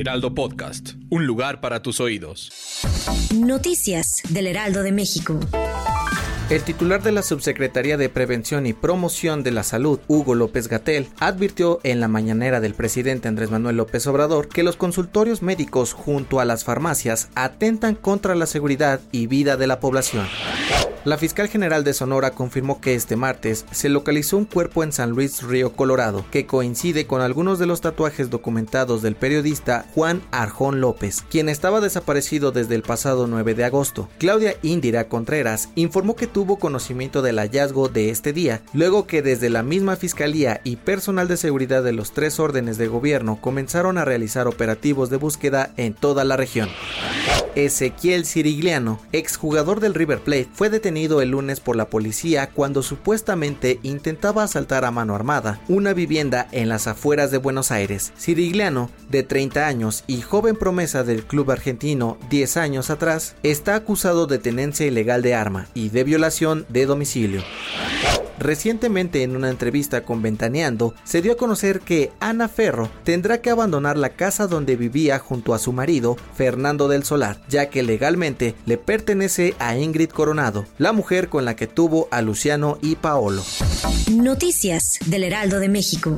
Heraldo Podcast. Un lugar para tus oídos. Noticias del Heraldo de México. El titular de la Subsecretaría de Prevención y Promoción de la Salud, Hugo López Gatel, advirtió en la mañanera del presidente Andrés Manuel López Obrador que los consultorios médicos junto a las farmacias atentan contra la seguridad y vida de la población. La fiscal general de Sonora confirmó que este martes se localizó un cuerpo en San Luis Río Colorado que coincide con algunos de los tatuajes documentados del periodista Juan Arjón López, quien estaba desaparecido desde el pasado 9 de agosto. Claudia Indira Contreras informó que tuvo conocimiento del hallazgo de este día, luego que desde la misma fiscalía y personal de seguridad de los tres órdenes de gobierno comenzaron a realizar operativos de búsqueda en toda la región. Ezequiel Cirigliano, exjugador del River Plate, fue detenido el lunes por la policía cuando supuestamente intentaba asaltar a mano armada una vivienda en las afueras de Buenos Aires. Cirigliano, de 30 años y joven promesa del club argentino 10 años atrás, está acusado de tenencia ilegal de arma y de violación de domicilio. Recientemente en una entrevista con Ventaneando, se dio a conocer que Ana Ferro tendrá que abandonar la casa donde vivía junto a su marido, Fernando del Solar, ya que legalmente le pertenece a Ingrid Coronado, la mujer con la que tuvo a Luciano y Paolo. Noticias del Heraldo de México.